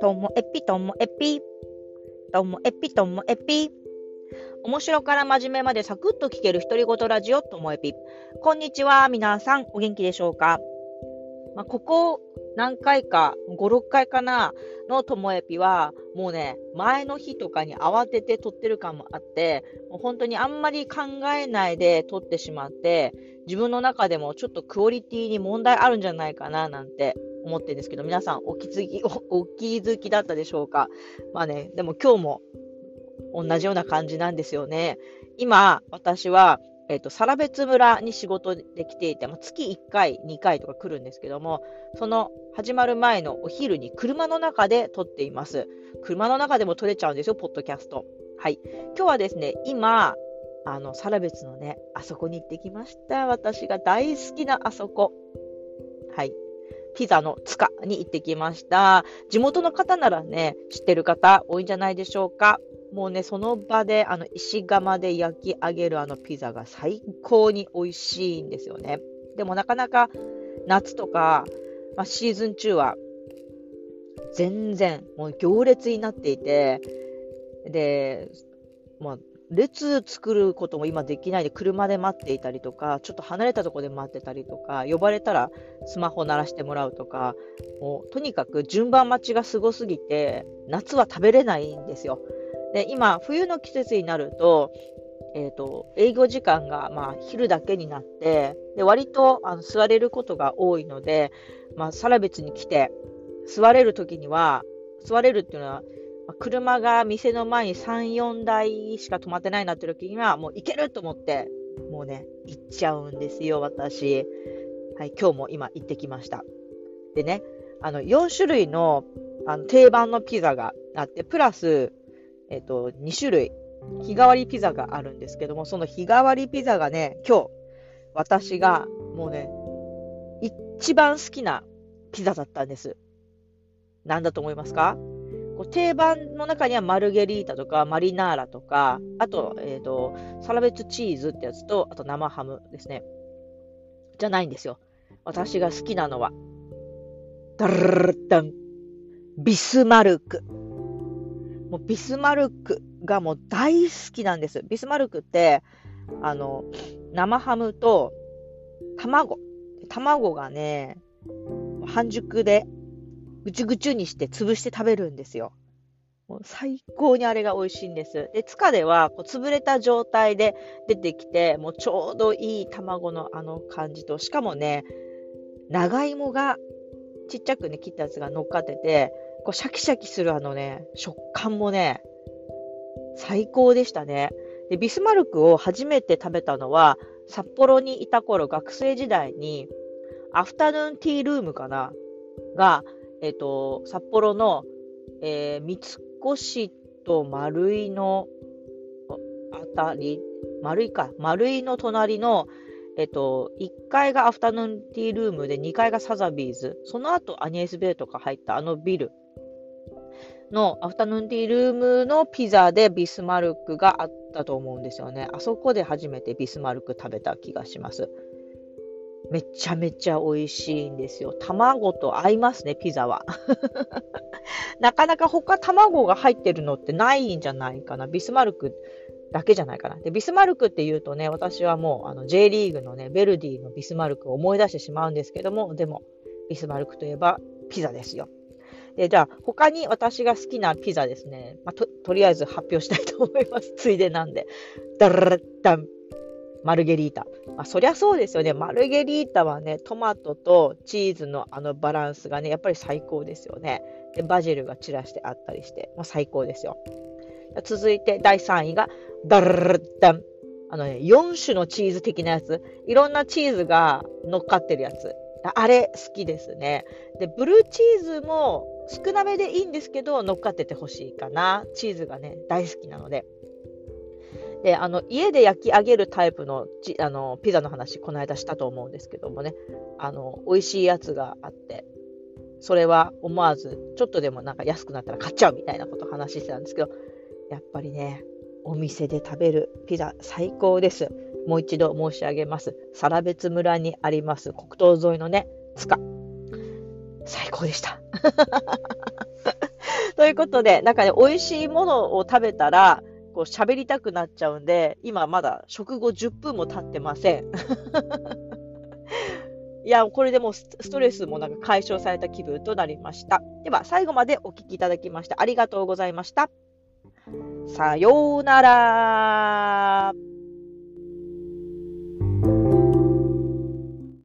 ともえぴともえぴ。ともえぴともえぴ。面白から真面目までサクッと聞ける独り言ラジオともえぴ。こんにちは、皆さん、お元気でしょうか？まあ、ここ何回か、5、6回かな、のともえぴは、もうね、前の日とかに慌てて撮ってる感もあって、もう本当にあんまり考えないで撮ってしまって、自分の中でもちょっとクオリティに問題あるんじゃないかななんて思ってるんですけど、皆さんお気づき、おお気づきだったでしょうか？まあね、でも今日も同じような感じなんですよね。今、私は、えっ、ー、と、サラベツ村に仕事で来ていて、まあ、月1回、2回とか来るんですけども、その始まる前のお昼に車の中で撮っています。車の中でも撮れちゃうんですよ、ポッドキャスト。はい。今日はですね、今、あの、サラベツのね、あそこに行ってきました。私が大好きなあそこ。はい。ピザの塚に行ってきました。地元の方ならね、知ってる方多いんじゃないでしょうか。もうね、その場で、あの、石窯で焼き上げるあのピザが最高に美味しいんですよね。でもなかなか夏とか、まあ、シーズン中は全然もう行列になっていて、で、まあ、列作ることも今できないで車で待っていたりとか、ちょっと離れたところで待ってたりとか、呼ばれたらスマホ鳴らしてもらうとか、もうとにかく順番待ちがすごすぎて、夏は食べれないんですよ。で、今、冬の季節になると、えっ、ー、と、営業時間が、まあ、昼だけになって、で、割と、あの、座れることが多いので、まあ、サラベツに来て、座れるときには、座れるっていうのは、車が店の前に3、4台しか止まってないなって時には、もう行けると思って、もうね、行っちゃうんですよ、私。はい、今日も今行ってきました。でね、あの、4種類のあの定番のピザがあって、プラス、えっ、と、2種類、日替わりピザがあるんですけども、その日替わりピザがね、今日、私がもうね、一番好きなピザだったんです。何だと思いますか？こう定番の中にはマルゲリータとかマリナーラとか、あと、えっ、ー、と、サラベツチーズってやつと、あと生ハムですね。じゃないんですよ。私が好きなのは、ダルルダン、ビスマルク。もうビスマルクがもう大好きなんです。ビスマルクって、あの、生ハムと卵。卵がね、半熟でぐちゅぐちゅにして潰して食べるんですよ。もう最高にあれが美味しいんです。で、塚ではこう潰れた状態で出てきて、もうちょうどいい卵のあの感じと、しかもね、長芋がちっちゃくね、切ったやつが乗っかってて、こうシャキシャキするあのね、食感もね、最高でしたね。で、ビスマルクを初めて食べたのは、札幌にいた頃、学生時代に、アフタヌーンティールームかな？が、えっ、ー、と、札幌の、えー、三越と丸井のあたり、丸井か、丸井の隣の、えっ、と、1階がアフタヌーンティールームで2階がサザビーズ、その後アニエスベイとか入ったあのビル。のアフタヌーンティールームのピザでビスマルクがあったと思うんですよね。あそこで初めてビスマルク食べた気がします。めちゃめちゃ美味しいんですよ。卵と合いますね、ピザは。なかなか他卵が入ってるのってないんじゃないかな。ビスマルクだけじゃないかな。で、ビスマルクって言うとね、私はもうあの J リーグのね、ベルディのビスマルクを思い出してしまうんですけども、でも、ビスマルクといえばピザですよ。で、じゃあ、他に私が好きなピザですね。まあ、と、とりあえず発表したいと思います。ついでなんで。ダラッダン。マルゲリータ。まあ、そりゃそうですよね。マルゲリータはね、トマトとチーズのあのバランスがね、やっぱり最高ですよね。で、バジルが散らしてあったりして、もう最高ですよ。続いて第3位が、ダルルダン。あのね、4種のチーズ的なやつ。いろんなチーズが乗っかってるやつ。あれ好きですね。で、ブルーチーズも少なめでいいんですけど、乗っかっててほしいかな。チーズがね、大好きなので。で、あの、家で焼き上げるタイプのちあのピザの話、この間したと思うんですけどもね、あの、美味しいやつがあって、それは思わず、ちょっとでもなんか安くなったら買っちゃうみたいなことを話してたんですけど、やっぱりね、お店で食べるピザ最高です。もう一度申し上げます。更別村にあります国道沿いのね、塚。最高でした。ということで、なんかね、美味しいものを食べたら、こう喋りたくなっちゃうんで、今まだ食後10分も経ってません。いや、これでもうストレスもなんか解消された気分となりました。では、最後までお聴きいただきましてありがとうございました。さようなら。